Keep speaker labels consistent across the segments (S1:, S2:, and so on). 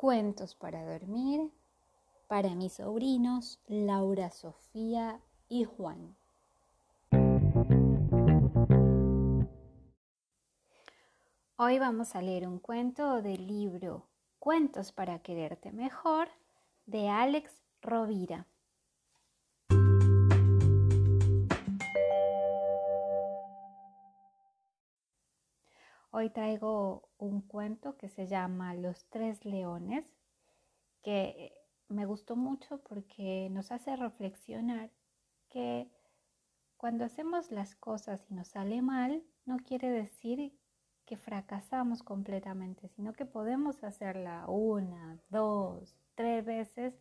S1: Cuentos para dormir para mis sobrinos Laura, Sofía y Juan. Hoy vamos a leer un cuento del libro Cuentos para quererte mejor de Alex Rovira. Hoy traigo un cuento que se llama Los tres leones, que me gustó mucho porque nos hace reflexionar que cuando hacemos las cosas y nos sale mal, no quiere decir que fracasamos completamente, sino que podemos hacerla una, dos, tres veces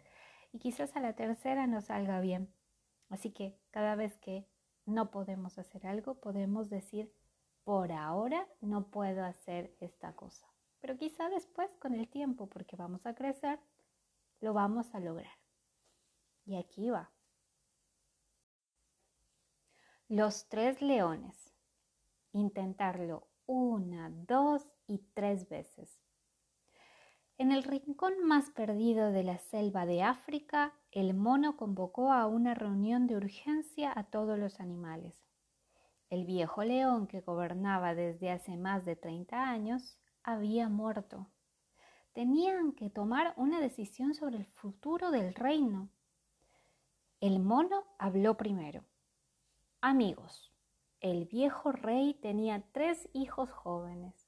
S1: y quizás a la tercera nos salga bien. Así que cada vez que no podemos hacer algo, podemos decir por ahora no puedo hacer esta cosa. Pero quizá después con el tiempo, porque vamos a crecer, lo vamos a lograr. Y aquí va. Los tres leones. Intentarlo una, dos y tres veces. En el rincón más perdido de la selva de África, el mono convocó a una reunión de urgencia a todos los animales. El viejo león que gobernaba desde hace más de 30 años había muerto. Tenían que tomar una decisión sobre el futuro del reino. El mono habló primero. Amigos, el viejo rey tenía tres hijos jóvenes.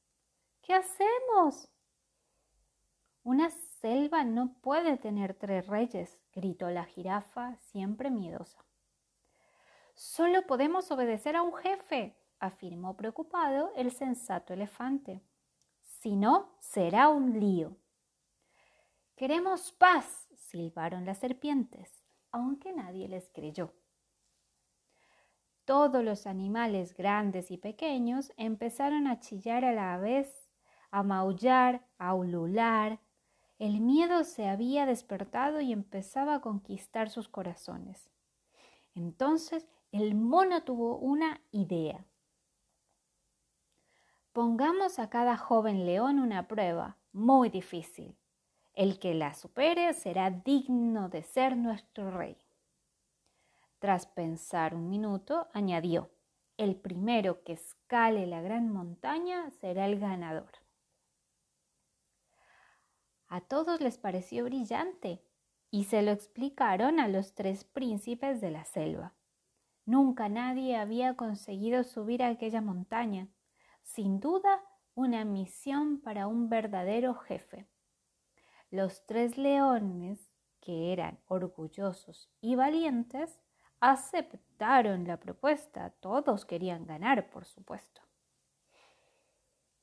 S1: ¿Qué hacemos? Una selva no puede tener tres reyes, gritó la jirafa, siempre miedosa. Solo podemos obedecer a un jefe, afirmó preocupado el sensato elefante. Si no, será un lío. Queremos paz, silbaron las serpientes, aunque nadie les creyó. Todos los animales grandes y pequeños empezaron a chillar a la vez, a maullar, a ulular. El miedo se había despertado y empezaba a conquistar sus corazones. Entonces el mono tuvo una idea. Pongamos a cada joven león una prueba muy difícil. El que la supere será digno de ser nuestro rey. Tras pensar un minuto, añadió, el primero que escale la gran montaña será el ganador. A todos les pareció brillante y se lo explicaron a los tres príncipes de la selva. Nunca nadie había conseguido subir a aquella montaña. Sin duda, una misión para un verdadero jefe. Los tres leones, que eran orgullosos y valientes, aceptaron la propuesta. Todos querían ganar, por supuesto.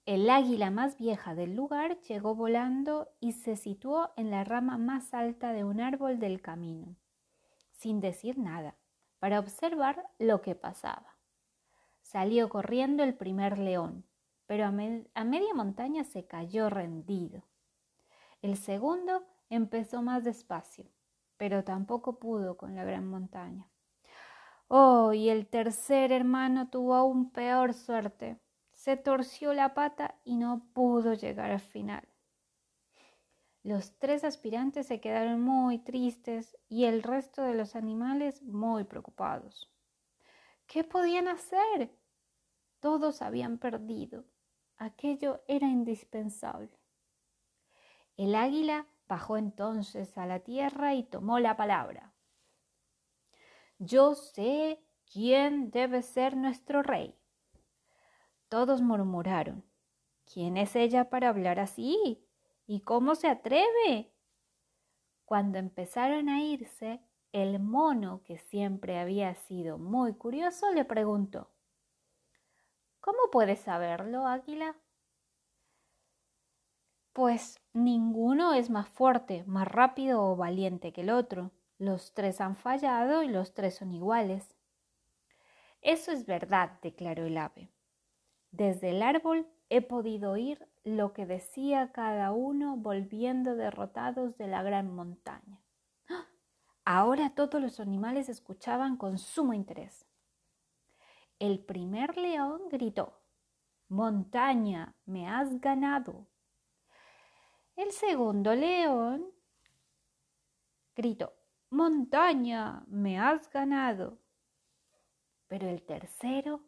S1: El águila más vieja del lugar llegó volando y se situó en la rama más alta de un árbol del camino, sin decir nada para observar lo que pasaba. Salió corriendo el primer león, pero a, media montaña se cayó rendido. El segundo empezó más despacio, pero tampoco pudo con la gran montaña. Oh, y el tercer hermano tuvo aún peor suerte. Se torció la pata y no pudo llegar al final. Los tres aspirantes se quedaron muy tristes y el resto de los animales muy preocupados. ¿Qué podían hacer? Todos habían perdido. Aquello era indispensable. El águila bajó entonces a la tierra y tomó la palabra. Yo sé quién debe ser nuestro rey. Todos murmuraron. ¿Quién es ella para hablar así? ¿Y cómo se atreve? Cuando empezaron a irse, el mono, que siempre había sido muy curioso, le preguntó, ¿Cómo puedes saberlo, águila? Pues ninguno es más fuerte, más rápido o valiente que el otro. Los tres han fallado y los tres son iguales. Eso es verdad, declaró el ave. Desde el árbol he podido oír lo que decía cada uno volviendo derrotados de la gran montaña. Ahora todos los animales escuchaban con sumo interés. El primer león gritó, Montaña, me has ganado. El segundo león gritó, Montaña, me has ganado. Pero el tercero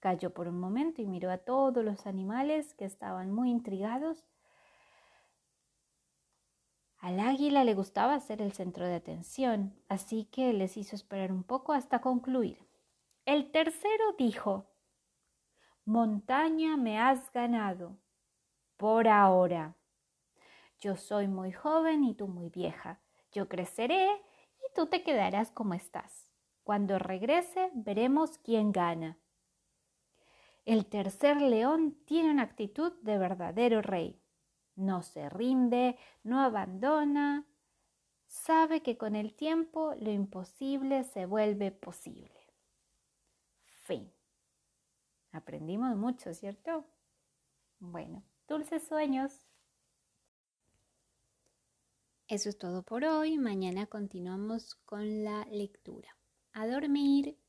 S1: cayó por un momento y miró a todos los animales que estaban muy intrigados. Al águila le gustaba ser el centro de atención, así que les hizo esperar un poco hasta concluir. El tercero dijo, Montaña me has ganado, por ahora. Yo soy muy joven y tú muy vieja. Yo creceré y tú te quedarás como estás. Cuando regrese veremos quién gana. El tercer león tiene una actitud de verdadero rey. No se rinde, no abandona, sabe que con el tiempo lo imposible se vuelve posible. Fin. Aprendimos mucho, ¿cierto? Bueno, dulces sueños. Eso es todo por hoy. Mañana continuamos con la lectura. A dormir.